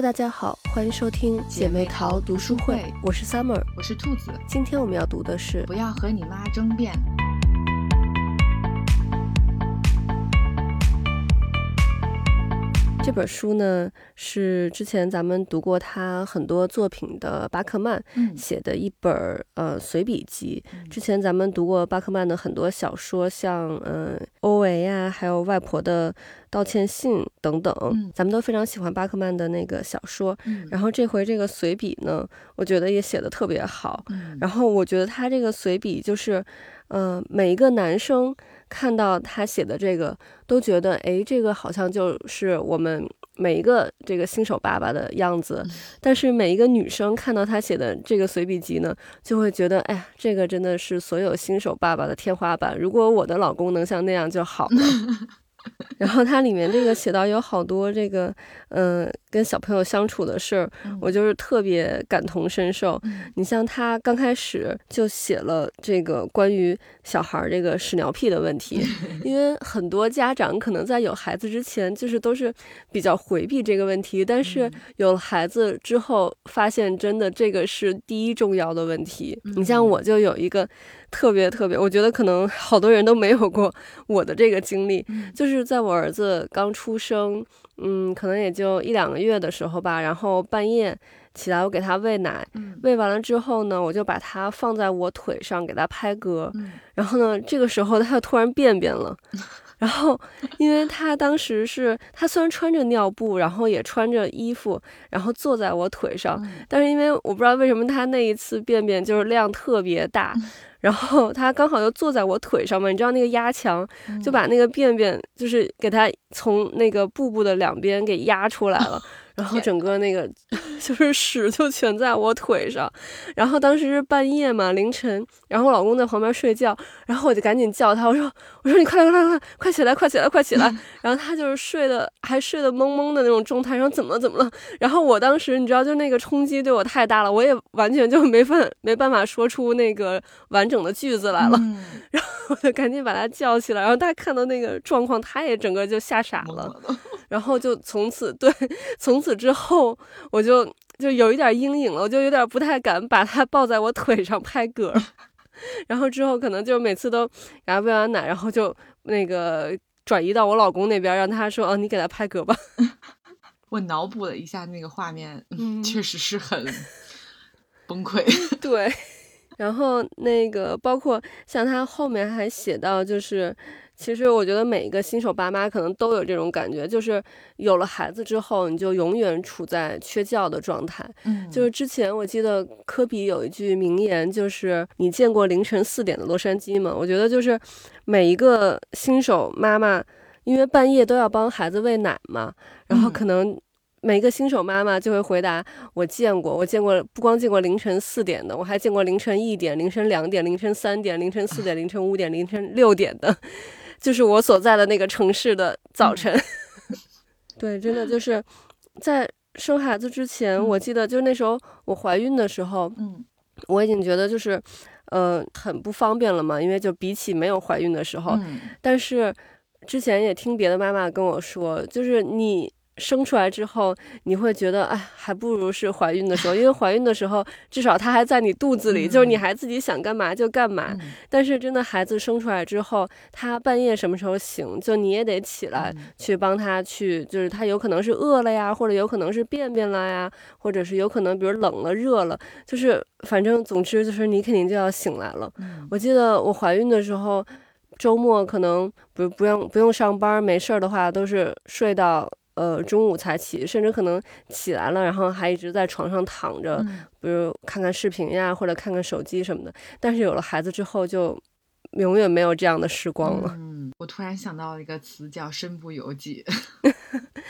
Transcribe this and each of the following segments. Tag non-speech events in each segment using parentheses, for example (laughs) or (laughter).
Hello，大家好，欢迎收听姐妹淘读书会，我是 Summer，我是兔子。今天我们要读的是《不要和你妈争辩》。这本书呢，是之前咱们读过他很多作品的巴克曼写的一本呃随笔集。之前咱们读过巴克曼的很多小说，像嗯欧维呀，还有外婆的道歉信等等，咱们都非常喜欢巴克曼的那个小说。然后这回这个随笔呢，我觉得也写的特别好。然后我觉得他这个随笔就是，嗯，每一个男生。看到他写的这个，都觉得哎，这个好像就是我们每一个这个新手爸爸的样子。但是每一个女生看到他写的这个随笔集呢，就会觉得哎呀，这个真的是所有新手爸爸的天花板。如果我的老公能像那样就好了。(laughs) 然后它里面这个写到有好多这个，嗯，跟小朋友相处的事儿，我就是特别感同身受。你像他刚开始就写了这个关于小孩这个屎尿屁的问题，(laughs) 因为很多家长可能在有孩子之前就是都是比较回避这个问题，但是有了孩子之后，发现真的这个是第一重要的问题。你像我就有一个。特别特别，我觉得可能好多人都没有过我的这个经历，就是在我儿子刚出生，嗯，可能也就一两个月的时候吧，然后半夜起来我给他喂奶，喂完了之后呢，我就把他放在我腿上给他拍嗝，然后呢，这个时候他就突然便便了。(laughs) 然后，因为他当时是，他虽然穿着尿布，然后也穿着衣服，然后坐在我腿上，但是因为我不知道为什么他那一次便便就是量特别大，然后他刚好又坐在我腿上嘛，你知道那个压强就把那个便便就是给他从那个布布的两边给压出来了。(laughs) 然后整个那个 (laughs) 就是屎就全在我腿上，然后当时是半夜嘛，凌晨，然后我老公在旁边睡觉，然后我就赶紧叫他，我说我说你快来快来快快起来快起来快起来，(laughs) 然后他就是睡的还睡得懵懵的那种状态，然后怎么怎么了？然后我当时你知道就那个冲击对我太大了，我也完全就没办没办法说出那个完整的句子来了，(laughs) 然后我就赶紧把他叫起来，然后他看到那个状况，他也整个就吓傻了。然后就从此 (laughs) 对，从此之后我就就有一点阴影了，我就有点不太敢把他抱在我腿上拍嗝。然后之后可能就每次都给他喂完奶，然后就那个转移到我老公那边，让他说：“哦，你给他拍嗝吧。(laughs) ”我脑补了一下那个画面，确实是很崩溃。(laughs) (laughs) 对，然后那个包括像他后面还写到就是。其实我觉得每一个新手爸妈可能都有这种感觉，就是有了孩子之后，你就永远处在缺觉的状态。嗯，就是之前我记得科比有一句名言，就是“你见过凌晨四点的洛杉矶吗？”我觉得就是每一个新手妈妈，因为半夜都要帮孩子喂奶嘛，然后可能每一个新手妈妈就会回答：“我见过，我见过，不光见过凌晨四点的，我还见过凌晨一点、凌晨两点、凌晨三点、凌晨四点、凌晨五点、凌晨六点的。”就是我所在的那个城市的早晨，(laughs) 对，真的就是在生孩子之前，我记得就那时候我怀孕的时候，嗯，我已经觉得就是，呃，很不方便了嘛，因为就比起没有怀孕的时候，但是之前也听别的妈妈跟我说，就是你。生出来之后，你会觉得，哎，还不如是怀孕的时候，因为怀孕的时候，至少他还在你肚子里，就是你还自己想干嘛就干嘛。但是真的孩子生出来之后，他半夜什么时候醒，就你也得起来去帮他去，就是他有可能是饿了呀，或者有可能是便便了呀，或者是有可能比如冷了热了，就是反正总之就是你肯定就要醒来了。我记得我怀孕的时候，周末可能不不用不用上班，没事儿的话都是睡到。呃，中午才起，甚至可能起来了，然后还一直在床上躺着，比如看看视频呀，或者看看手机什么的。但是有了孩子之后，就永远没有这样的时光了。嗯，我突然想到了一个词，叫“身不由己。(laughs) ”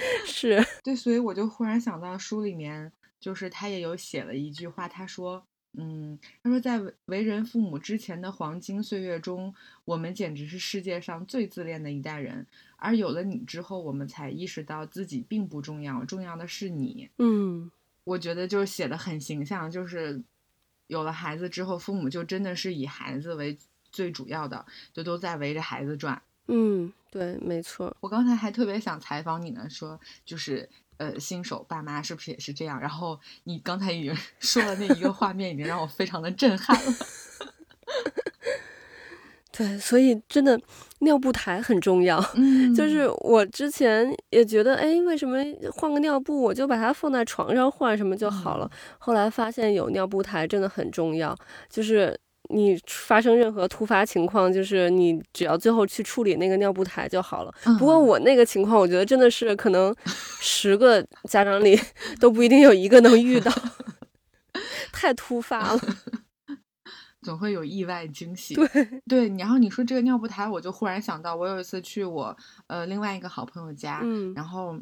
(laughs) 是对，所以我就忽然想到书里面，就是他也有写了一句话，他说。嗯，他说，在为人父母之前的黄金岁月中，我们简直是世界上最自恋的一代人。而有了你之后，我们才意识到自己并不重要，重要的是你。嗯，我觉得就是写的很形象，就是有了孩子之后，父母就真的是以孩子为最主要的，就都在围着孩子转。嗯，对，没错。我刚才还特别想采访你呢，说就是。呃，新手爸妈是不是也是这样？然后你刚才已经 (laughs) 说了那一个画面，已经让我非常的震撼了。(laughs) 对，所以真的尿布台很重要。嗯，就是我之前也觉得，哎，为什么换个尿布，我就把它放在床上换什么就好了？后来发现有尿布台真的很重要。就是你发生任何突发情况，就是你只要最后去处理那个尿布台就好了。不过我那个情况，我觉得真的是可能十个家长里 (laughs) 都不一定有一个能遇到，(laughs) 太突发了。(laughs) 总会有意外惊喜。对对，然后你说这个尿布台，我就忽然想到，我有一次去我呃另外一个好朋友家，嗯，然后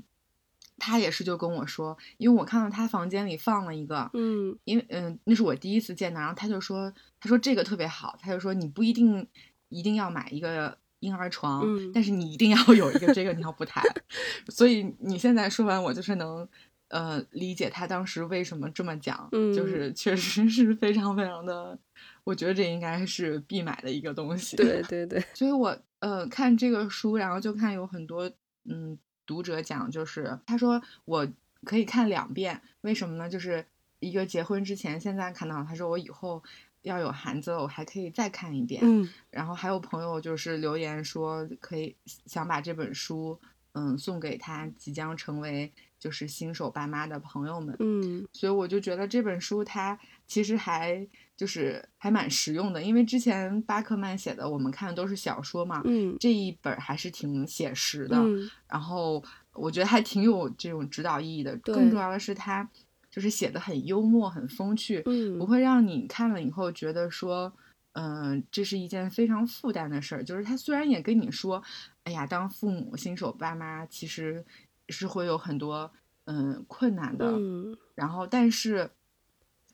他也是就跟我说，因为我看到他房间里放了一个，嗯，因为嗯那是我第一次见到，然后他就说，他说这个特别好，他就说你不一定一定要买一个婴儿床，但是你一定要有一个这个尿布台。(laughs) 所以你现在说完，我就是能呃理解他当时为什么这么讲，就是确实是非常非常的。我觉得这应该是必买的一个东西。对对对，所以我呃看这个书，然后就看有很多嗯读者讲，就是他说我可以看两遍，为什么呢？就是一个结婚之前，现在看到他说我以后要有孩子了，我还可以再看一遍。嗯，然后还有朋友就是留言说可以想把这本书嗯送给他即将成为就是新手爸妈的朋友们。嗯，所以我就觉得这本书它其实还。就是还蛮实用的，因为之前巴克曼写的我们看的都是小说嘛，嗯，这一本还是挺写实的，然后我觉得还挺有这种指导意义的。更重要的是，他就是写的很幽默、很风趣，嗯，不会让你看了以后觉得说，嗯，这是一件非常负担的事儿。就是他虽然也跟你说，哎呀，当父母、新手爸妈其实是会有很多嗯困难的，嗯，然后但是。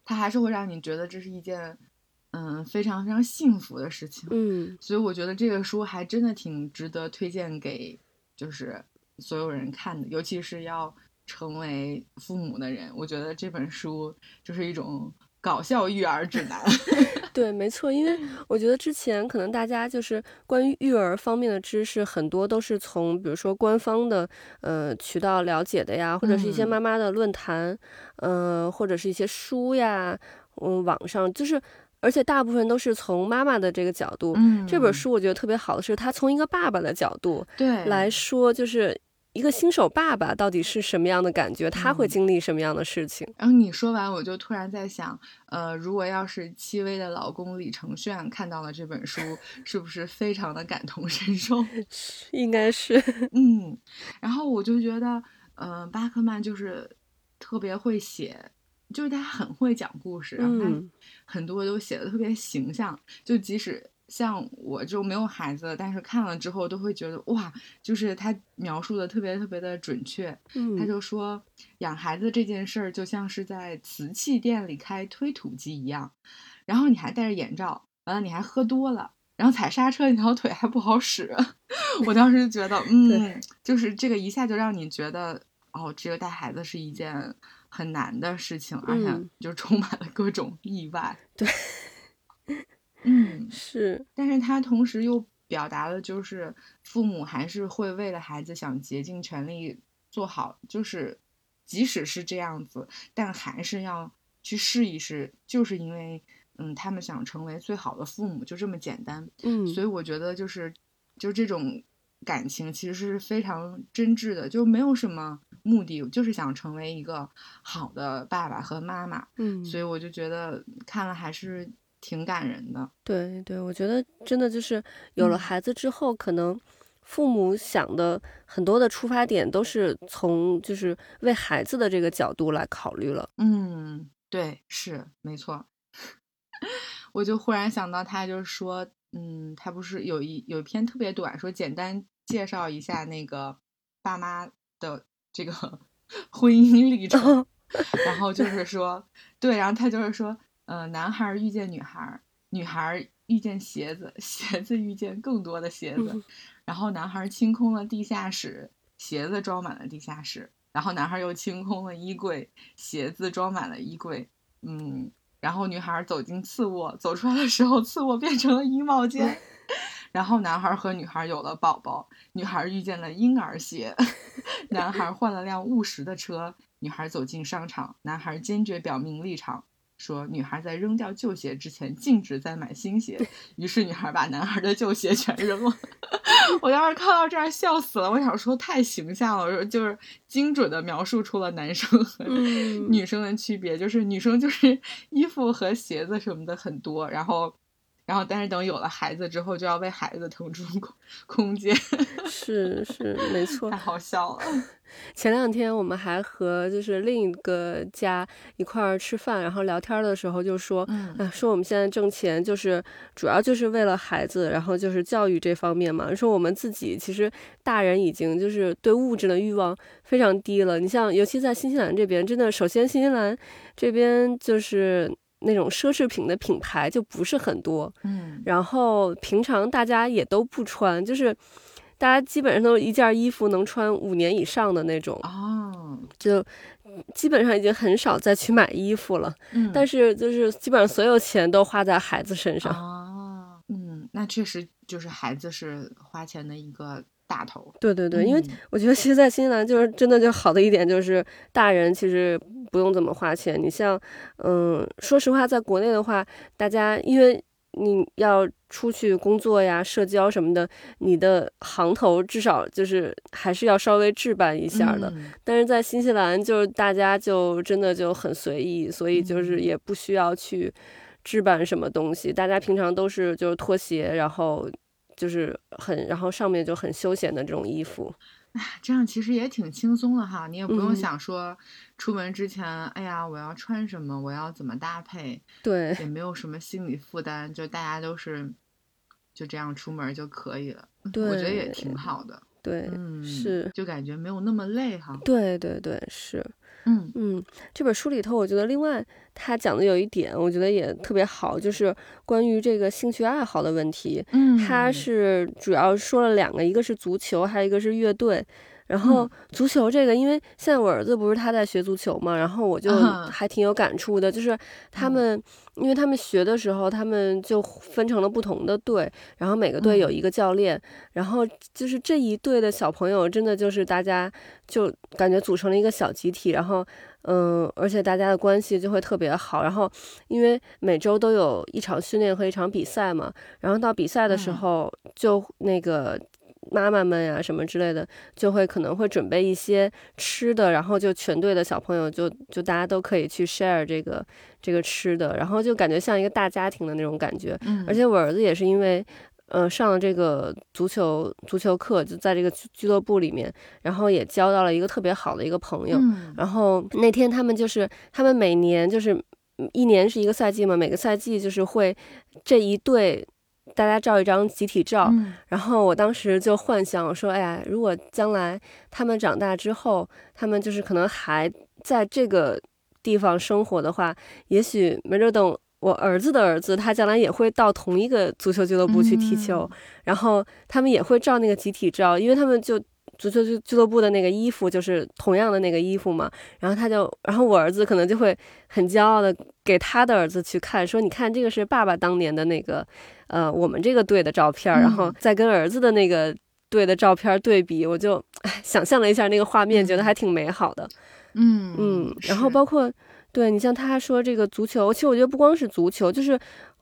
它还是会让你觉得这是一件，嗯，非常非常幸福的事情。嗯，所以我觉得这个书还真的挺值得推荐给，就是所有人看的，尤其是要成为父母的人。我觉得这本书就是一种搞笑育儿指南。(laughs) 对，没错，因为我觉得之前可能大家就是关于育儿方面的知识很多都是从比如说官方的呃渠道了解的呀，或者是一些妈妈的论坛，呃，或者是一些书呀，嗯，网上就是，而且大部分都是从妈妈的这个角度。嗯，这本书我觉得特别好的是，它从一个爸爸的角度对来说，就是。一个新手爸爸到底是什么样的感觉？他会经历什么样的事情？然后你说完，我就突然在想，呃，如果要是戚薇的老公李承铉看到了这本书，是不是非常的感同身受？(laughs) 应该是，(laughs) 嗯。然后我就觉得，呃，巴克曼就是特别会写，就是他很会讲故事，然后他很多都写的特别形象，就即使。像我就没有孩子，但是看了之后都会觉得哇，就是他描述的特别特别的准确。嗯，他就说养孩子这件事儿就像是在瓷器店里开推土机一样，然后你还戴着眼罩，完了你还喝多了，然后踩刹车那条腿还不好使。(laughs) 我当时就觉得，嗯，就是这个一下就让你觉得哦，这个带孩子是一件很难的事情，而且就充满了各种意外。对。嗯，是，但是他同时又表达了，就是父母还是会为了孩子想竭尽全力做好，就是即使是这样子，但还是要去试一试，就是因为，嗯，他们想成为最好的父母，就这么简单。嗯，所以我觉得就是，就这种感情其实是非常真挚的，就没有什么目的，就是想成为一个好的爸爸和妈妈。嗯，所以我就觉得看了还是。挺感人的，对对，我觉得真的就是有了孩子之后，可能父母想的很多的出发点都是从就是为孩子的这个角度来考虑了。嗯，对，是没错。(laughs) 我就忽然想到，他就是说，嗯，他不是有一有一篇特别短，说简单介绍一下那个爸妈的这个 (laughs) 婚姻历程，(laughs) 然后就是说，对，然后他就是说。呃，男孩遇见女孩，女孩遇见鞋子，(laughs) 鞋子遇见更多的鞋子，(laughs) 然后男孩清空了地下室，鞋子装满了地下室，然后男孩又清空了衣柜，鞋子装满了衣柜，嗯，然后女孩走进次卧，走出来的时候，次卧变成了衣帽间，(laughs) 然后男孩和女孩有了宝宝，女孩遇见了婴儿鞋，男孩换了辆务实的车，女孩走进商场，男孩坚决表明立场。说女孩在扔掉旧鞋之前禁止再买新鞋，于是女孩把男孩的旧鞋全扔了。(laughs) 我当时看到这儿笑死了，我想说太形象了，就是精准的描述出了男生和女生的区别，就是女生就是 (laughs) 衣服和鞋子什么的很多，然后。然后，但是等有了孩子之后，就要为孩子腾出空空间。(laughs) 是是，没错，太好笑了。(laughs) 前两天我们还和就是另一个家一块儿吃饭，然后聊天的时候就说，嗯，说我们现在挣钱就是主要就是为了孩子，然后就是教育这方面嘛。说我们自己其实大人已经就是对物质的欲望非常低了。你像，尤其在新西兰这边，真的，首先新西兰这边就是。那种奢侈品的品牌就不是很多，嗯，然后平常大家也都不穿，就是大家基本上都一件衣服能穿五年以上的那种，哦，就基本上已经很少再去买衣服了，嗯，但是就是基本上所有钱都花在孩子身上，哦，嗯，那确实就是孩子是花钱的一个大头，对对对，因为我觉得其实，在新西兰就是真的就好的一点就是大人其实。不用怎么花钱，你像，嗯，说实话，在国内的话，大家因为你要出去工作呀、社交什么的，你的行头至少就是还是要稍微置办一下的。但是在新西兰，就是大家就真的就很随意，所以就是也不需要去置办什么东西，大家平常都是就是拖鞋，然后就是很，然后上面就很休闲的这种衣服。哎，这样其实也挺轻松的哈，你也不用想说出门之前，哎呀，我要穿什么，我要怎么搭配，对，也没有什么心理负担，就大家都是就这样出门就可以了。对，(laughs) 我觉得也挺好的。对，嗯，是，就感觉没有那么累哈。对对对，是。嗯嗯，这本书里头，我觉得另外他讲的有一点，我觉得也特别好，就是关于这个兴趣爱好的问题。嗯，他是主要说了两个，一个是足球，还有一个是乐队。然后足球这个，因为现在我儿子不是他在学足球嘛，然后我就还挺有感触的，就是他。们，因为他们学的时候，他们就分成了不同的队，然后每个队有一个教练，然后就是这一队的小朋友，真的就是大家就感觉组成了一个小集体，然后嗯，而且大家的关系就会特别好，然后因为每周都有一场训练和一场比赛嘛，然后到比赛的时候就那个。妈妈们呀，什么之类的，就会可能会准备一些吃的，然后就全队的小朋友就就大家都可以去 share 这个这个吃的，然后就感觉像一个大家庭的那种感觉。嗯，而且我儿子也是因为，呃，上了这个足球足球课，就在这个俱乐部里面，然后也交到了一个特别好的一个朋友。嗯，然后那天他们就是他们每年就是一年是一个赛季嘛，每个赛季就是会这一队。大家照一张集体照，然后我当时就幻想我说：“哎呀，如果将来他们长大之后，他们就是可能还在这个地方生活的话，也许没准等我儿子的儿子，他将来也会到同一个足球俱乐部去踢球，然后他们也会照那个集体照，因为他们就。”足球俱俱乐部的那个衣服就是同样的那个衣服嘛，然后他就，然后我儿子可能就会很骄傲的给他的儿子去看，说你看这个是爸爸当年的那个，呃，我们这个队的照片，然后再跟儿子的那个队的照片对比，我就 (laughs) 想象了一下那个画面，觉得还挺美好的。嗯嗯，然后包括对你像他说这个足球，其实我觉得不光是足球，就是。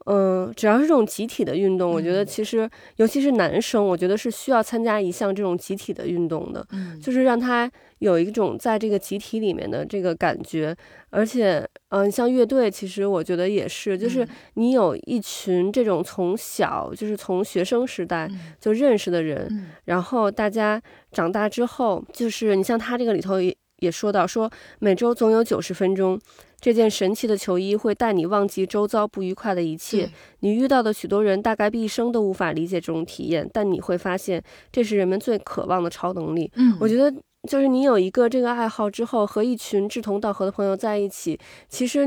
嗯，只要是这种集体的运动，我觉得其实，尤其是男生，我觉得是需要参加一项这种集体的运动的，就是让他有一种在这个集体里面的这个感觉。而且，嗯，像乐队，其实我觉得也是，就是你有一群这种从小就是从学生时代就认识的人，然后大家长大之后，就是你像他这个里头也也说到，说每周总有九十分钟。这件神奇的球衣会带你忘记周遭不愉快的一切。你遇到的许多人大概毕生都无法理解这种体验，但你会发现这是人们最渴望的超能力。嗯，我觉得就是你有一个这个爱好之后，和一群志同道合的朋友在一起，其实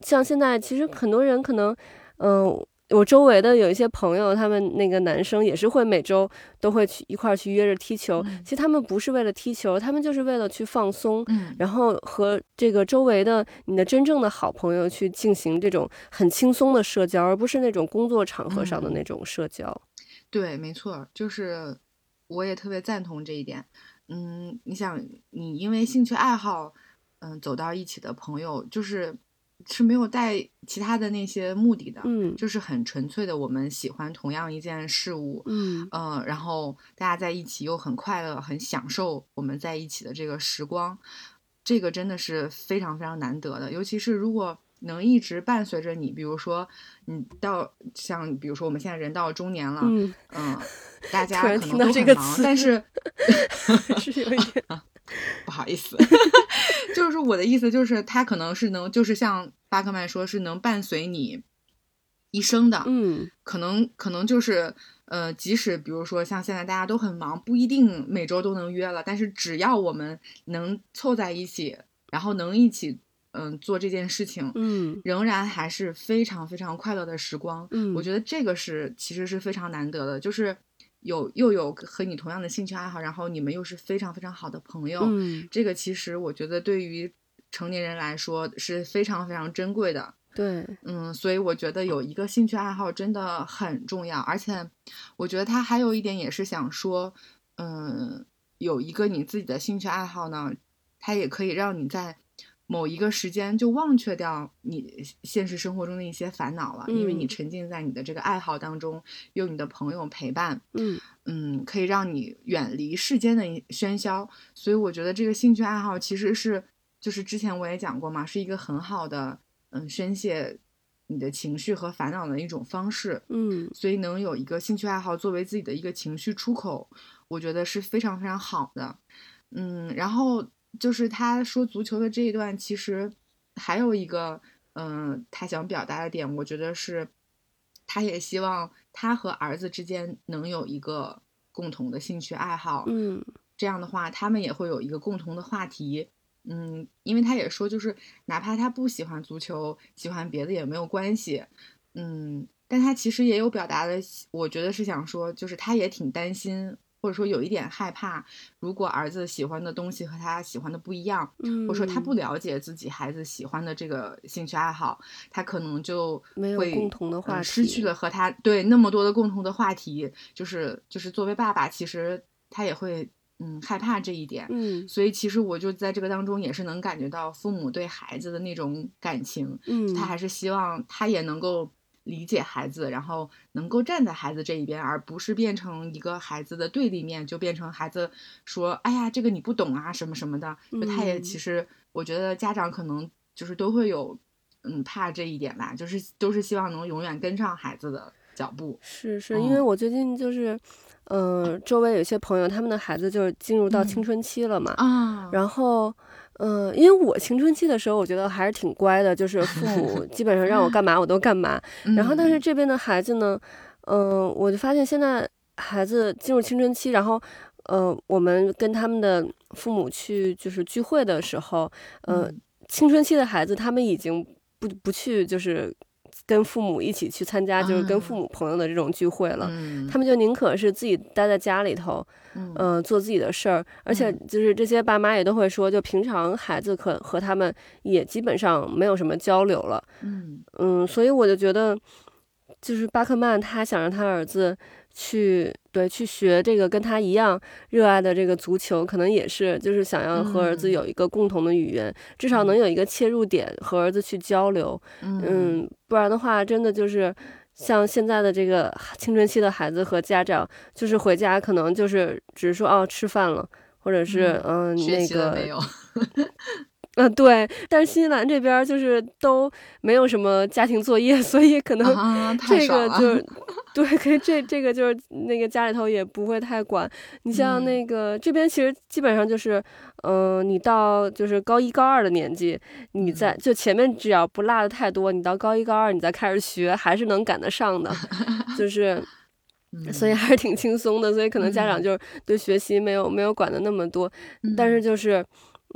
像现在，其实很多人可能，嗯。我周围的有一些朋友，他们那个男生也是会每周都会去一块儿去约着踢球。其实他们不是为了踢球，他们就是为了去放松，然后和这个周围的你的真正的好朋友去进行这种很轻松的社交，而不是那种工作场合上的那种社交。对，没错，就是我也特别赞同这一点。嗯，你想，你因为兴趣爱好，嗯，走到一起的朋友，就是是没有带其他的那些目的的，嗯，就是很纯粹的，我们喜欢同样一件事物，嗯嗯，然后大家在一起又很快乐，很享受我们在一起的这个时光，这个真的是非常非常难得的，尤其是如果。能一直伴随着你，比如说你到像，比如说我们现在人到中年了，嗯嗯，大 (laughs) 家可能都很忙，但是 (laughs) 是有一点不好意思，(laughs) 就是我的意思就是他可能是能，就是像巴克曼说是能伴随你一生的，嗯，可能可能就是呃，即使比如说像现在大家都很忙，不一定每周都能约了，但是只要我们能凑在一起，然后能一起。嗯，做这件事情，嗯，仍然还是非常非常快乐的时光。嗯，我觉得这个是其实是非常难得的，就是有又有和你同样的兴趣爱好，然后你们又是非常非常好的朋友。嗯，这个其实我觉得对于成年人来说是非常非常珍贵的。对，嗯，所以我觉得有一个兴趣爱好真的很重要，而且我觉得他还有一点也是想说，嗯，有一个你自己的兴趣爱好呢，它也可以让你在。某一个时间就忘却掉你现实生活中的一些烦恼了，因为你沉浸在你的这个爱好当中，有你的朋友陪伴，嗯嗯，可以让你远离世间的喧嚣。所以我觉得这个兴趣爱好其实是，就是之前我也讲过嘛，是一个很好的嗯宣泄你的情绪和烦恼的一种方式。嗯，所以能有一个兴趣爱好作为自己的一个情绪出口，我觉得是非常非常好的。嗯，然后。就是他说足球的这一段，其实还有一个，嗯，他想表达的点，我觉得是，他也希望他和儿子之间能有一个共同的兴趣爱好，嗯，这样的话，他们也会有一个共同的话题，嗯，因为他也说，就是哪怕他不喜欢足球，喜欢别的也没有关系，嗯，但他其实也有表达的，我觉得是想说，就是他也挺担心。或者说有一点害怕，如果儿子喜欢的东西和他喜欢的不一样，或者说他不了解自己孩子喜欢的这个兴趣爱好，他可能就没有共同的话题，失去了和他对那么多的共同的话题，就是就是作为爸爸，其实他也会嗯害怕这一点，嗯，所以其实我就在这个当中也是能感觉到父母对孩子的那种感情，嗯，他还是希望他也能够。理解孩子，然后能够站在孩子这一边，而不是变成一个孩子的对立面，就变成孩子说：“哎呀，这个你不懂啊，什么什么的。”就他也其实，我觉得家长可能就是都会有，嗯，怕这一点吧，就是都是希望能永远跟上孩子的脚步。是是，因为我最近就是，嗯，周围有些朋友，他们的孩子就是进入到青春期了嘛，啊，然后。嗯，因为我青春期的时候，我觉得还是挺乖的，就是父母基本上让我干嘛我都干嘛。(laughs) 然后，但是这边的孩子呢，嗯，我就发现现在孩子进入青春期，然后，呃，我们跟他们的父母去就是聚会的时候，呃，青春期的孩子他们已经不不去就是跟父母一起去参加，就是跟父母朋友的这种聚会了，他们就宁可是自己待在家里头。嗯，做自己的事儿，而且就是这些爸妈也都会说，就平常孩子可和他们也基本上没有什么交流了。嗯。嗯，所以我就觉得，就是巴克曼他想让他儿子去对去学这个跟他一样热爱的这个足球，可能也是就是想要和儿子有一个共同的语言，至少能有一个切入点和儿子去交流。嗯，不然的话，真的就是。像现在的这个青春期的孩子和家长，就是回家可能就是只是说哦吃饭了，或者是嗯那个嗯对，但是新西兰这边就是都没有什么家庭作业，(laughs) 所以可能这个就是。(laughs) 对，可以，这这个就是那个家里头也不会太管。你像那个这边，其实基本上就是，嗯，你到就是高一高二的年纪，你在就前面只要不落的太多，你到高一高二你再开始学，还是能赶得上的。(laughs) 就是，所以还是挺轻松的。所以可能家长就是对学习没有没有管的那么多，但是就是。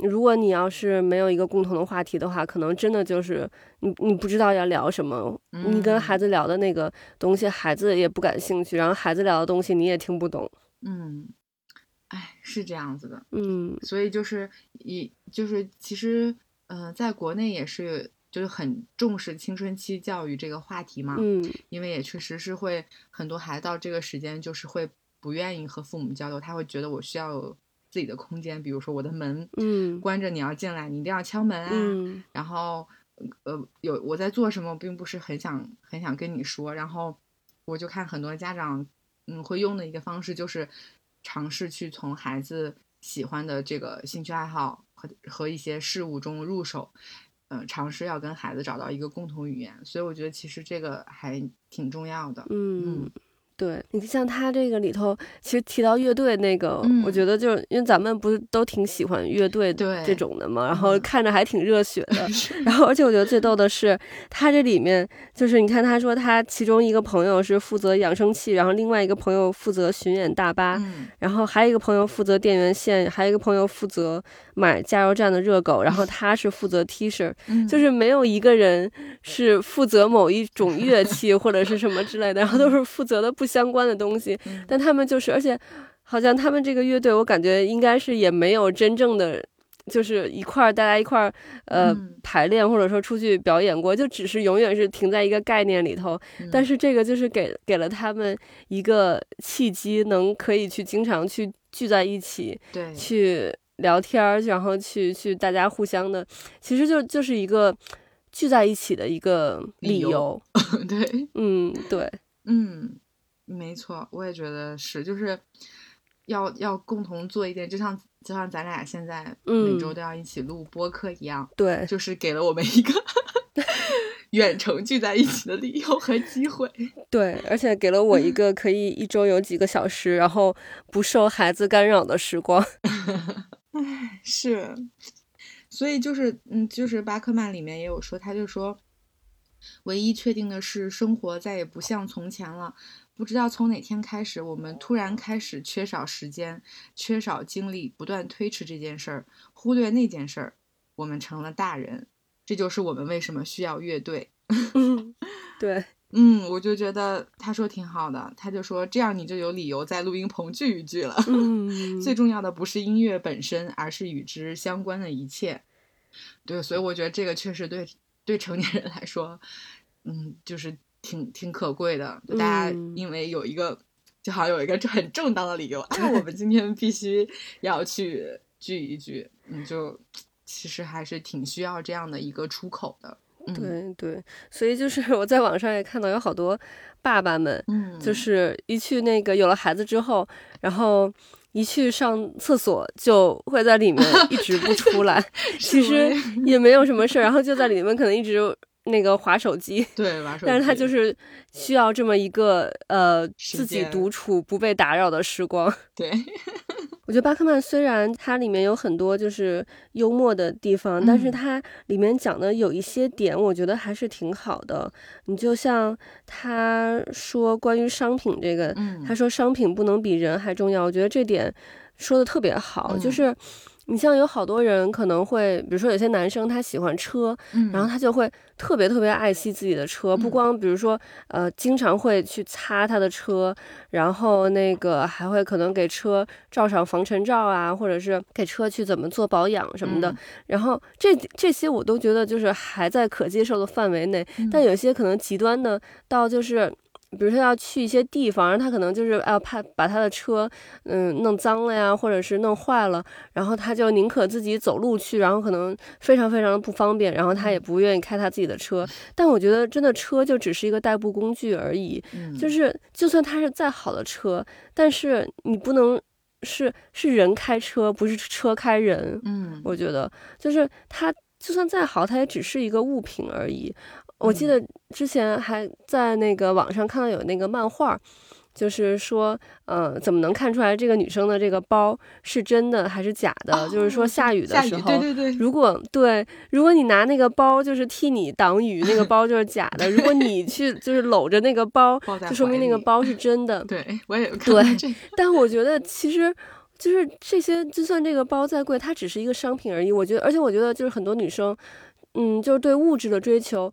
如果你要是没有一个共同的话题的话，可能真的就是你你不知道要聊什么。你跟孩子聊的那个东西，孩子也不感兴趣，然后孩子聊的东西你也听不懂。嗯，哎，是这样子的。嗯，所以就是一就是其实，嗯，在国内也是就是很重视青春期教育这个话题嘛。嗯，因为也确实是会很多孩子到这个时间就是会不愿意和父母交流，他会觉得我需要有自己的空间，比如说我的门嗯关着，你要进来，你一定要敲门啊。嗯然后呃有我在做什么，并不是很想很想跟你说。然后我就看很多家长嗯会用的一个方式就是尝试去从孩子喜欢的这个兴趣爱好和和一些事物中入手。呃，尝试要跟孩子找到一个共同语言，所以我觉得其实这个还挺重要的。嗯。对。你像他这个里头，其实提到乐队那个，嗯我觉得就是因为咱们不是都挺喜欢乐队这种的嘛，然后嗯。看着还挺热血的。(laughs) (laughs) 然后而且我觉得最逗的是，他这里面就是你看他说他其中一个朋友是负责扬声器，然后另外一个朋友负责巡演大巴，嗯，然后还有一个朋友负责电源线，还有一个朋友负责买加油站的热狗，然后他是负责 T 恤，嗯就是没有一个人是负责某一种乐器或者是什么之类的，然后都是负责的不相关的东西。嗯但他们就是，而且好像他们这个乐队，我感觉应该是也没有真正的。就是一块儿，大家一块儿，呃，嗯排练或者说出去表演过，就只是永远是停在一个概念里头。但嗯是这个就是给给了他们一个契机，能可以去经常去聚在一起，对，去聊天儿，然后去去大家互相的，其实就就是一个聚在一起的一个理理由由。(laughs) 对，嗯，对，嗯，没错，我也觉得是，就是要要共同做一件，就像就像咱俩现在每周嗯都要一起录播客一样，对，就是给了我们一个 (laughs) 远程聚在一起的理由和机会。(laughs) 对，而且给了我一个可以一周有几个小时，然后不受孩子干扰的时光。唉，是，所以就是，嗯，就是巴克曼里面也有说，他就说，唯一确定的是，生活再也不像从前了。不知道从哪天开始，我们突然开始缺少时间，缺少精力，不断推迟这件事儿，忽略那件事儿。我们成了大人，这就是我们为什么需要乐队。(laughs) 对，嗯，我就觉得他说挺好的，他就说这样你就有理由在录音棚聚一聚了。嗯，(laughs) 最重要的不是音乐本身，而是与之相关的一切。对，所以我觉得这个确实对对成年人来说，嗯，就是挺挺可贵的。大家嗯因为有一个，就好像有一个很 (laughs) 正当的理由，啊，我们今天必须要去聚一聚，嗯，就其实还是挺需要这样的一个出口的。嗯，对对，所以就是我在网上也看到有好多爸爸们，嗯，就是一去那个有了孩子之后，然后一去上厕所就会在里面一直不出来，(laughs) 其实也没有什么事儿，然后就在里面可能一直那个划手机，(laughs) 对玩手机，但是他就是需要这么一个呃自己独处不被打扰的时光。(laughs) 对，我觉得巴克曼虽然它里面有很多就是幽默的地方，但是嗯它里面讲的有一些点，我觉得还是挺好的。你就像他说关于商品这个，嗯，他说商品不能比人还重要，我觉得这点说的特别好。就嗯是你像有好多人可能会，比如说有些男生他喜欢车，嗯，然后他就会特别特别爱惜自己的车，不嗯光比如说呃，经常会去擦他的车，然后那个还会可能给车照上防尘罩啊，或者是给车去怎么做保养什么的。嗯然后这这些我都觉得就是还在可接受的范围内，但嗯有些可能极端的到就是。比如说要去一些地方，然后他可能就是哎怕把他的车，嗯，弄脏了呀，或者是弄坏了，然后他就宁可自己走路去，然后可能非常非常的不方便，然后他也嗯不愿意开他自己的车。但我觉得真的车就只是一个代步工具而已，嗯就是就算它是再好的车，但是你不能是是人开车，不是车开人。嗯，我觉得就是它就算再好，它也只是一个物品而已。我记嗯得之前还在那个网上看到有那个漫画，就是说，呃，怎么能看出来这个女生的这个包是真的还是假的？就是说哦下雨的，时候，对对对，如果对，如果你拿那个包就是替你挡雨，那个 (laughs) 包就是假的；如果你去就是搂着那个包，就说明那个包是真的。对我也有看这个，但我觉得其实就是这些，就算这个包再贵，它只是一个商品而已。我觉得，而且我觉得就是很多女生，嗯，就是对物质的追求。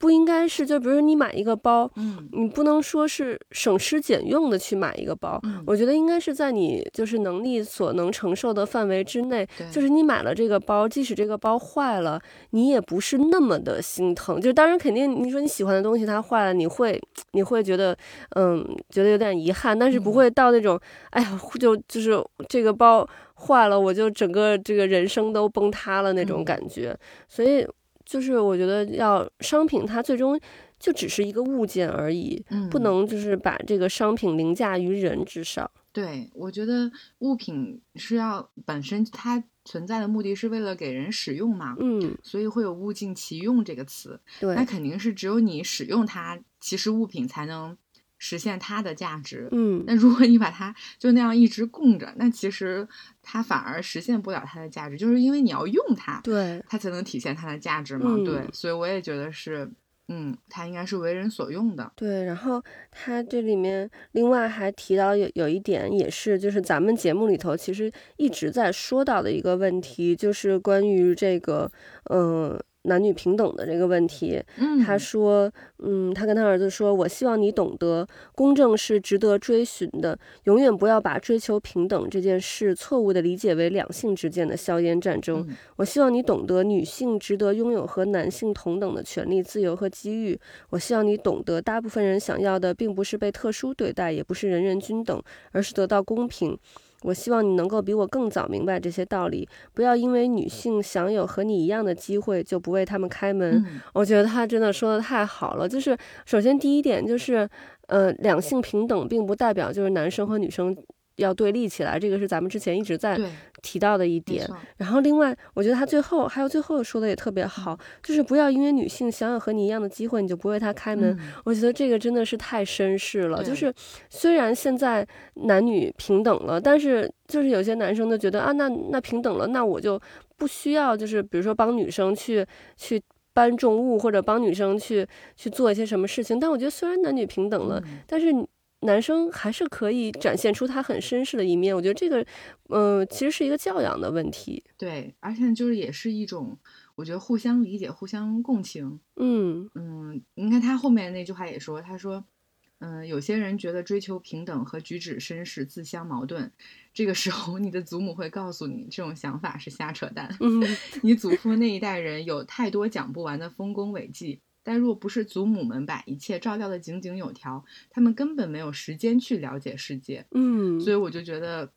不应该是，就比如说你买一个包，嗯，你不能说是省吃俭用的去买一个包，我觉得应该是在你就是能力所能承受的范围之内，就是你买了这个包，即使这个包坏了，你也不是那么的心疼。就当然肯定，你说你喜欢的东西它坏了，你会你会觉得，嗯，觉得有点遗憾，但是不会到那种，哎呀，就就是这个包坏了，我就整个这个人生都崩塌了那种感觉，所以。就是我觉得要商品，它最终就只是一个物件而已，嗯不能就是把这个商品凌驾于人之上。对，我觉得物品是要本身它存在的目的是为了给人使用嘛，嗯，所以会有物尽其用这个词。对，那肯定是只有你使用它，其实物品才能。实现它的价值，嗯，那如果你把它就那样一直供着，那其实它反而实现不了它的价值，就是因为你要用它，对，它才能体现它的价值嘛，对，所以我也觉得是，嗯，它应该是为人所用的，对。然后它这里面另外还提到有有一点也是，就是咱们节目里头其实一直在说到的一个问题，就是关于这个，嗯。男女平等的这个问题，他说，嗯，他跟他儿子说，我希望你懂得，公正是值得追寻的，永远不要把追求平等这件事错误地理解为两性之间的硝烟战争。我希望你懂得，女性值得拥有和男性同等的权利、自由和机遇。我希望你懂得，大部分人想要的并不是被特殊对待，也不是人人均等，而是得到公平。我希望你能够比我更早明白这些道理，不要因为女性享有和你一样的机会就不为他们开门。我觉得他真的说的太好了。就是首先第一点就是，呃，两性平等并不代表就是男生和女生。要对立起来，这个是咱们之前一直在提到的一点。然后另外，我觉得他最后还有最后说的也特别好，就是不要因为女性享有和你一样的机会，你就不为她开门。我觉得这个真的是太绅士了。就是虽然现在男女平等了，但是就是有些男生就觉得啊，那那平等了，那我就不需要，就是比如说帮女生去去搬重物，或者帮女生去去做一些什么事情。但我觉得虽然男女平等了，但是。男生还是可以展现出他很绅士的一面，我觉得这个，嗯，其实是一个教养的问题。对，而且就是也是一种，我觉得互相理解、互相共情。嗯嗯，你看他后面那句话也说，他说，嗯，有些人觉得追求平等和举止绅士自相矛盾，这个时候你的祖母会告诉你，这种想法是瞎扯淡。嗯，(laughs) 你祖父那一代人有太多讲不完的丰功伟绩。但若不是祖母们把一切照料的井井有条，他们根本没有时间去了解世界。嗯，所以我就觉得，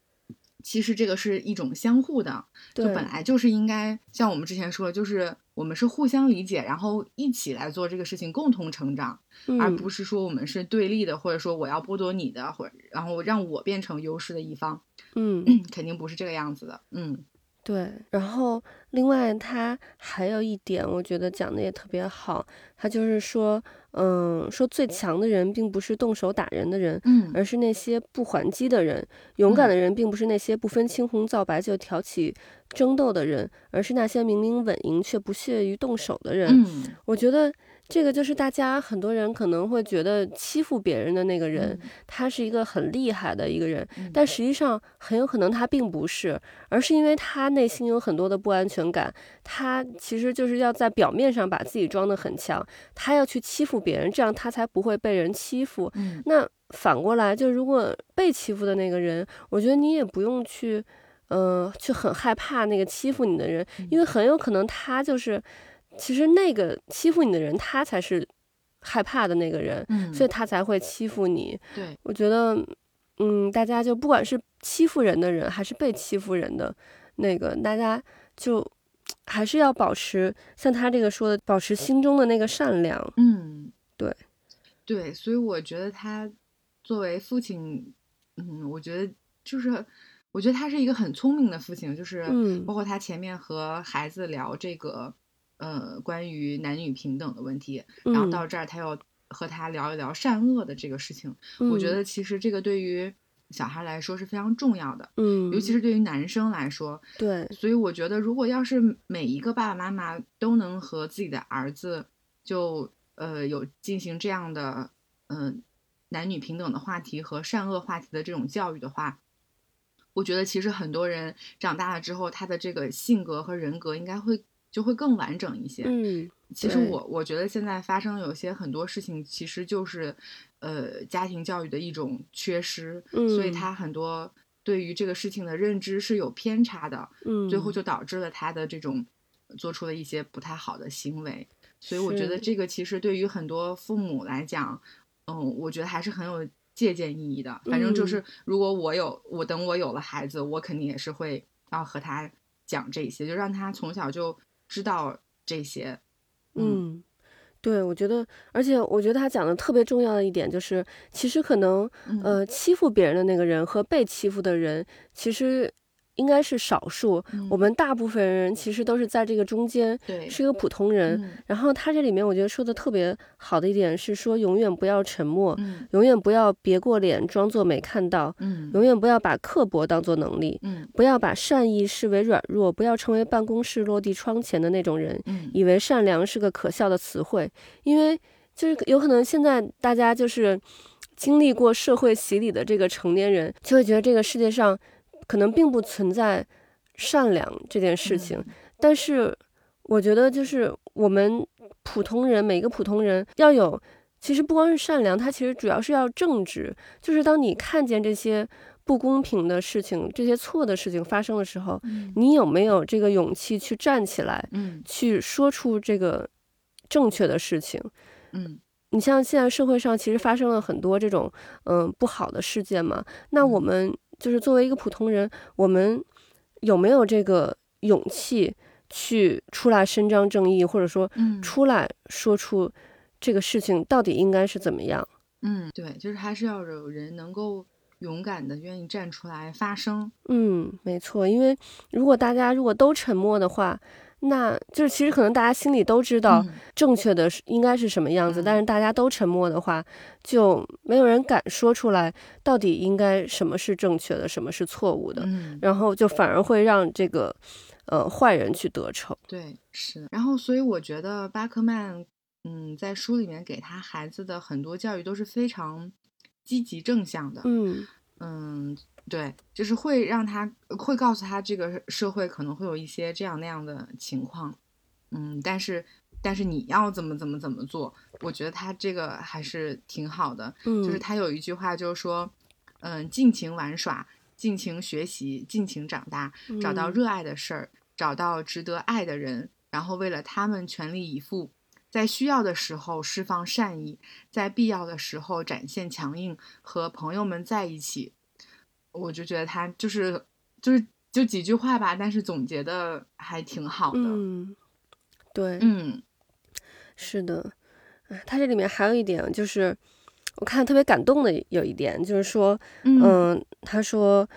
其实这个是一种相互的，就本来就是应该像我们之前说，就是我们是互相理解，然后一起来做这个事情，共同成长，而不是说我们是对立的，或者说我要剥夺你的，或者然后让我变成优势的一方。嗯，(clears throat) 肯定不是这个样子的。嗯。对，然后另外他还有一点，我觉得讲的也特别好，他就是说，嗯，说最强的人并不是动手打人的人，嗯，而是那些不还击的人；勇敢的人并不是那些不分青红皂白就挑起争斗的人，而是那些明明稳赢却不屑于动手的人。嗯，我觉得。这个就是大家很多人可能会觉得欺负别人的那个人，他是一个很厉害的一个人，但实际上很有可能他并不是，而是因为他内心有很多的不安全感，他其实就是要在表面上把自己装得很强，他要去欺负别人，这样他才不会被人欺负。那反过来，就如果被欺负的那个人，我觉得你也不用去，呃，去很害怕那个欺负你的人，因为很有可能他就是。其实那个欺负你的人，他才是害怕的那个人，所以他才会欺负你。对，我觉得，嗯，大家就不管是欺负人的人，还是被欺负人的那个，大家就还是要保持像他这个说的，保持心中的那个善良。嗯，对，对，所以我觉得他作为父亲，嗯，我觉得就是，我觉得他是一个很聪明的父亲，就是包括他前面和孩子聊这个。呃，关于男女平等的问题，然后到这儿他又和他聊一聊善恶的这个事情。我觉得其实这个对于小孩来说是非常重要的，嗯，尤其是对于男生来说，对。所以我觉得，如果要是每一个爸爸妈妈都能和自己的儿子就呃有进行这样的嗯男女平等的话题和善恶话题的这种教育的话，我觉得其实很多人长大了之后，他的这个性格和人格应该会。就会更完整一些。嗯，其实我我觉得现在发生有些很多事情，其实就是呃家庭教育的一种缺失，嗯所以他很多对于这个事情的认知是有偏差的，嗯，最后就导致了他的这种做出了一些不太好的行为。所以我觉得这个其实对于很多父母来讲，嗯，我觉得还是很有借鉴意义的。反正就是如果我有我等我有了孩子，我肯定也是会要和他讲这些，就让他从小就知道这些。嗯，对，我觉得，而且我觉得他讲的特别重要的一点就是，其实可能呃欺负别人的那个人和被欺负的人，其实。应该是少数，我们大部分人其实都是在这个中间，是一个普通人。然后他这里面我觉得说的特别好的一点是说，永远不要沉默，永远不要别过脸装作没看到，永远不要把刻薄当做能力，不要把善意视为软弱，不要成为办公室落地窗前的那种人，以为善良是个可笑的词汇。因为就是有可能现在大家就是经历过社会洗礼的这个成年人，就会觉得这个世界上。可能并不存在善良这件事情，但是我觉得就是我们普通人，每个普通人要有，其实不光是善良，它其实主要是要正直。就是当你看见这些不公平的事情、这些错的事情发生的时候，你有没有这个勇气去站起来，去说出这个正确的事情？嗯，你像现在社会上其实发生了很多这种嗯不好的事件嘛，那我们。就是作为一个普通人，我们有没有这个勇气去出来伸张正义，或者说，出来说出这个事情到底应该是怎么样？嗯，对，就是还是要有人能够勇敢的愿意站出来发声。嗯，没错，因为如果大家如果都沉默的话。那就是其实可能大家心里都知道正确的是应该是什么样子，但是大家都沉默的话，就没有人敢说出来到底应该什么是正确的，什么是错误的，然后就反而会让这个呃坏人去得逞。对，是。然后所以我觉得巴克曼嗯在书里面给他孩子的很多教育都是非常积极正向的。嗯嗯。对，就是会让他会告诉他这个社会可能会有一些这样那样的情况，嗯，但是但是你要怎么怎么怎么做，我觉得他这个还是挺好的，嗯，就是。他有一句话就是说，嗯，尽情玩耍，尽情学习，尽情长大，找到热爱的事儿，找到值得爱的人，然后为了他们全力以赴，在需要的时候释放善意，在必要的时候展现强硬，和朋友们在一起。我就觉得他就是就是就几句话吧，但是总结的还挺好的。嗯，对，嗯，是的。他这里面还有一点就是，我看特别感动的有一点就是说，嗯，他说。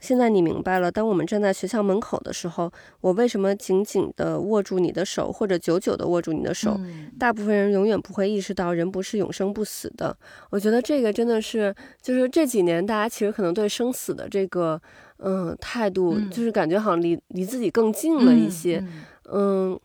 现在你明白了，当我们站在学校门口的时候，我为什么紧紧地握住你的手，或者久久地握住你的手？大部分人永远不会意识到，人不是永生不死的。我觉得这个真的是，就是这几年大家其实可能对生死的这个，嗯，态度，就是感觉好像离离自己更近了一些，嗯。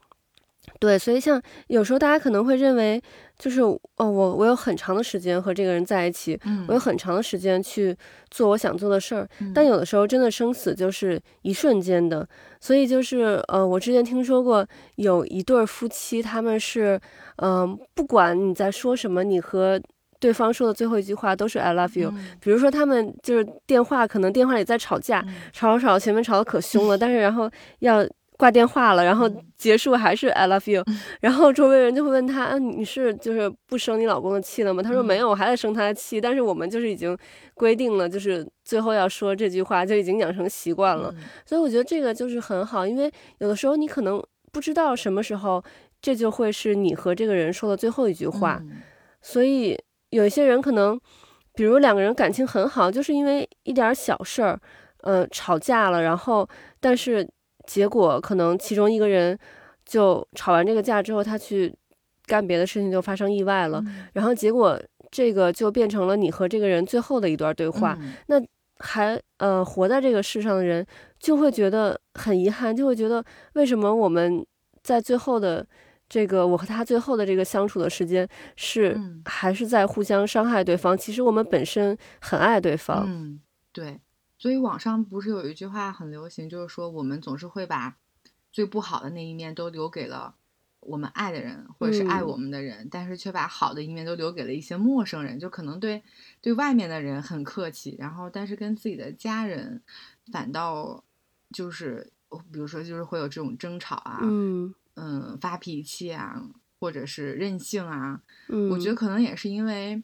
对，所以像有时候大家可能会认为，就是哦，我我有很长的时间和这个人在一起，我有很长的时间去做我想做的事儿，但有的时候真的生死就是一瞬间的。所以就是呃，我之前听说过有一对夫妻，他们是嗯，不管你在说什么，你和对方说的最后一句话都是 I love you。比如说他们就是电话，可能电话里在吵架，吵吵吵，前面吵得可凶了，但是然后要。挂电话了，然后结束还是 I love you，然后周围人就会问他，啊，你是就是不生你老公的气了吗？他说没有，我还在生他的气，但是我们就是已经规定了，就是最后要说这句话，就已经养成习惯了。所以我觉得这个就是很好，因为有的时候你可能不知道什么时候这就会是你和这个人说的最后一句话，所以有一些人可能，比如两个人感情很好，就是因为一点小事儿，呃，吵架了，然后但是。结果可能其中一个人就吵完这个架之后，他去干别的事情，就发生意外了。然后结果这个就变成了你和这个人最后的一段对话。那还呃活在这个世上的人就会觉得很遗憾，就会觉得为什么我们在最后的这个我和他最后的这个相处的时间是还是在互相伤害对方？其实我们本身很爱对方。嗯，对。所以网上不是有一句话很流行，就是说我们总是会把最不好的那一面都留给了我们爱的人，或者是爱我们的人，但是却把好的一面都留给了一些陌生人，就可能对对外面的人很客气，然后但是跟自己的家人反倒就是，比如说就是会有这种争吵啊，嗯。嗯，发脾气啊，或者是任性啊，嗯，我觉得可能也是因为。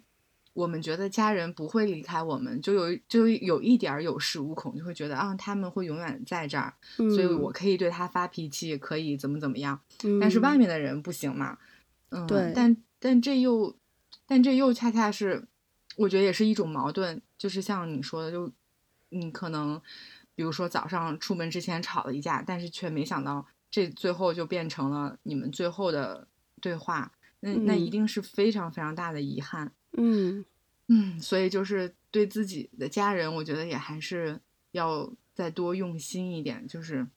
我们觉得家人不会离开我们，就有就有一点有恃无恐，就会觉得啊他们会永远在这儿，所以我可以对他发脾气，可以怎么怎么样。但是外面的人不行嘛，嗯，对。但但这又，但这又恰恰是，我觉得也是一种矛盾，就是像你说的，就你可能，比如说早上出门之前吵了一架，但是却没想到这最后就变成了你们最后的对话，那那一定是非常非常大的遗憾。嗯嗯，所以就是对自己的家人，我觉得也还是要再多用心一点，就是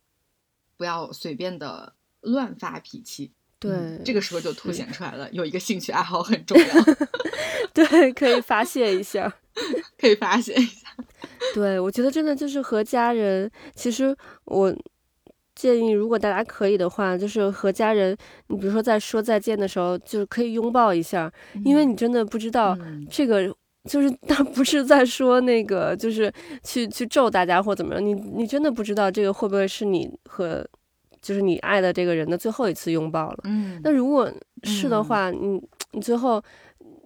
不要随便的乱发脾气。对，这个时候就凸显出来了，有一个兴趣爱好很重要。(laughs) 对，可以发泄一下，(laughs) 可以发泄一下。(laughs) 对，我觉得真的就是和家人，其实我。建议，如果大家可以的话，就是和家人，你比如说在说再见的时候，就是可以拥抱一下，因为你真的不知道这个，就是 (laughs) 他不是在说那个，就是去去咒大家或怎么样，你你真的不知道这个会不会是你和，就是你爱的这个人的最后一次拥抱了。嗯，那如果是的话，你你最后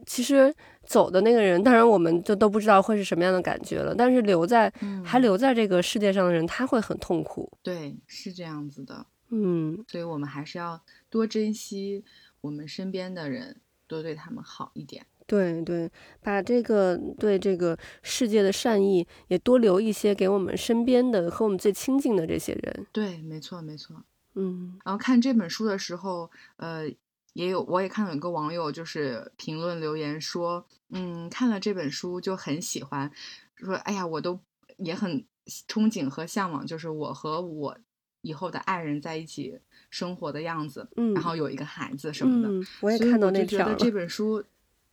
其实。走的那个人，当然我们就都不知道会是什么样的感觉了。但是留在还留在这个世界上的人，他会很痛苦。对，是这样子的。嗯，所以我们还是要多珍惜我们身边的人，多对他们好一点。对对，把这个对这个世界的善意也多留一些给我们身边的和我们最亲近的这些人。对，没错没错。嗯，然后看这本书的时候，呃。也有，我也看到有个网友就是评论留言说，嗯，看了这本书就很喜欢，说，哎呀，我都也很憧憬和向往，就是我和我以后的爱人在一起生活的样子，嗯，然后有一个孩子什么的。我也看到那条。觉得这本书，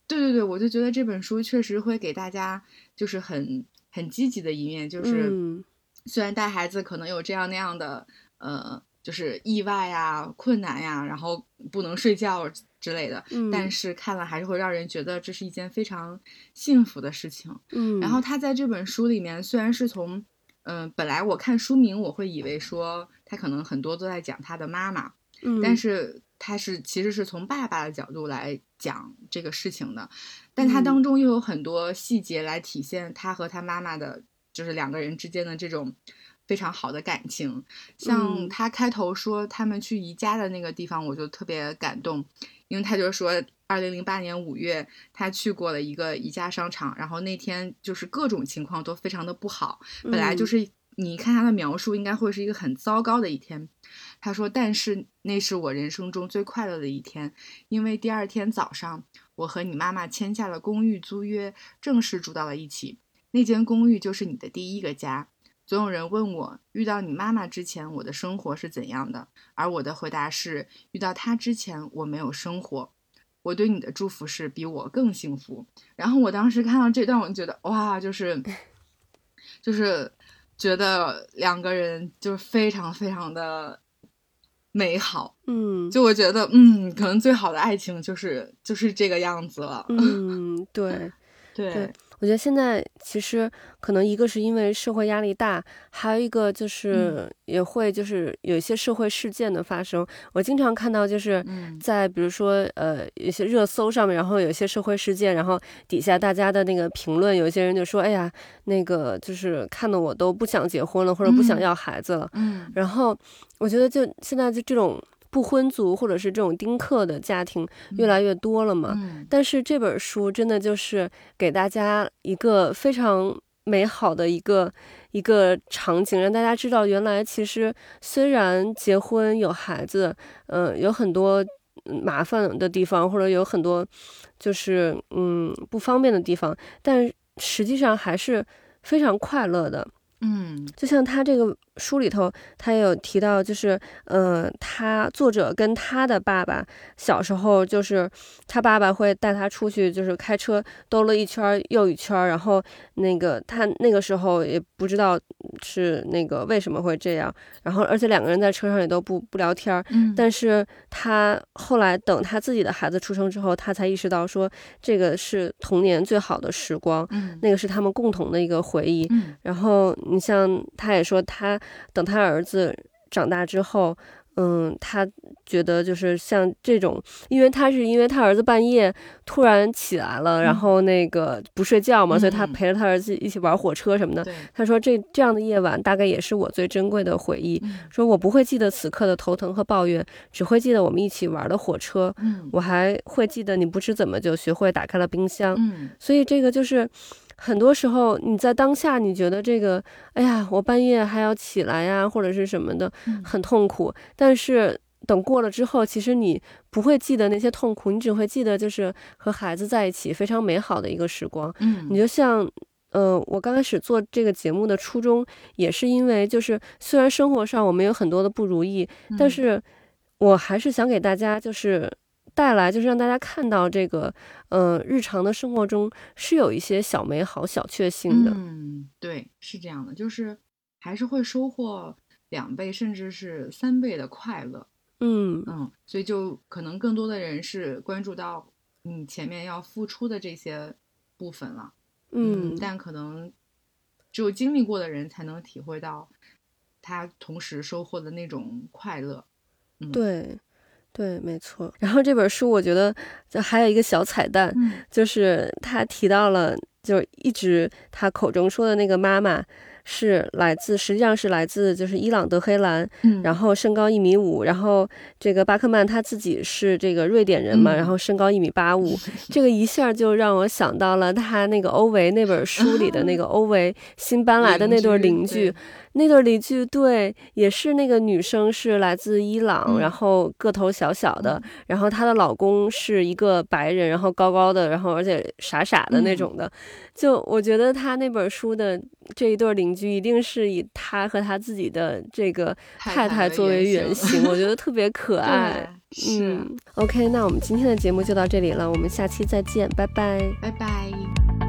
对对对，我就觉得这本书确实会给大家就是很很积极的一面，就是虽然带孩子可能有这样那样的，呃。就是意外呀、困难呀，然后不能睡觉之类的，但是看了还是会让人觉得这是一件非常幸福的事情。嗯，然后他在这本书里面，虽然是从，嗯，本来我看书名我会以为说他可能很多都在讲他的妈妈，嗯，但是他是其实是从爸爸的角度来讲这个事情的，但他当中又有很多细节来体现他和他妈妈的，就是两个人之间的这种。非常好的感情，像他开头说他们去宜家的那个地方，我就特别感动，因为他就说，二零零八年五月他去过了一个宜家商场，然后那天就是各种情况都非常的不好，本来就是你看他的描述应该会是一个很糟糕的一天，他说，但是那是我人生中最快乐的一天，因为第二天早上我和你妈妈签下了公寓租约，正式住到了一起，那间公寓就是你的第一个家。总有人问我，遇到你妈妈之前，我的生活是怎样的？而我的回答是，遇到她之前，我没有生活。我对你的祝福是，比我更幸福。然后我当时看到这段，我就觉得哇，就是，(laughs) 就是觉得两个人就是非常非常的美好。嗯，就我觉得，嗯，可能最好的爱情就是就是这个样子了。(laughs) 嗯，对，对。我觉得现在其实可能一个是因为社会压力大，还有一个就是也会就是有一些社会事件的发生。我经常看到就是在比如说呃一些热搜上面，然后有一些社会事件，然后底下大家的那个评论，有一些人就说：“哎呀，那个就是看的我都不想结婚了，或者不想要孩子了。”嗯，然后我觉得就现在就这种。不婚族或者是这种丁克的家庭越来越多了嘛？但是这本书真的就是给大家一个非常美好的一个一个场景，让大家知道，原来其实虽然结婚有孩子，嗯，有很多麻烦的地方，或者有很多就是嗯不方便的地方，但实际上还是非常快乐的。嗯，就像他这个书里头他也有提到，就是嗯，他作者跟他的爸爸小时候，就是他爸爸会带他出去，就是开车兜了一圈又一圈，然后那个他那个时候也不知道是那个为什么会这样，然后而且两个人在车上也都不不聊天，嗯，但是他后来等他自己的孩子出生之后，他才意识到说这个是童年最好的时光，嗯，那个是他们共同的一个回忆，嗯，然后你像他也说他。等他儿子长大之后，嗯，他觉得就是像这种，因为他是因为他儿子半夜突然起来了，然后那个不睡觉嘛，所以他陪着他儿子一起玩火车什么的。他说这这样的夜晚大概也是我最珍贵的回忆。说我不会记得此刻的头疼和抱怨，只会记得我们一起玩的火车。嗯，我还会记得你不知怎么就学会打开了冰箱。嗯，所以这个就是。很多时候，你在当下，你觉得这个，哎呀，我半夜还要起来呀，或者是什么的，很痛苦。但是等过了之后，其实你不会记得那些痛苦，你只会记得就是和孩子在一起非常美好的一个时光。嗯，你就像，呃，我刚开始做这个节目的初衷，也是因为就是虽然生活上我们有很多的不如意，但是我还是想给大家就是。带来就是让大家看到这个，呃，日常的生活中是有一些小美好、小确幸的。嗯，对，是这样的，就是还是会收获两倍甚至是三倍的快乐。嗯嗯，所以就可能更多的人是关注到你前面要付出的这些部分了。嗯，但可能只有经历过的人才能体会到他同时收获的那种快乐。嗯，对。对，没错。然后这本书，我觉得就还有一个小彩蛋，就是他提到了，就是一直他口中说的那个妈妈。是来自，实际上是来自就是伊朗德黑兰，嗯，然后身高一米五，然后这个巴克曼他自己是这个瑞典人嘛，然后身高一米八五，(laughs) 这个一下就让我想到了他那个欧维那本书里的那个 (laughs) 欧维新搬来的那对邻居，那对邻居对，也是那个女生是来自伊朗，然后个头小小的，然后她的老公是一个白人，然后高高的，然后而且傻傻的那种的。就我觉得她那本书的这一对邻居一定是以她和她自己的这个太太作为原型，我觉得特别可爱。嗯，OK，那我们今天的节目就到这里了，我们下期再见，拜拜，拜拜。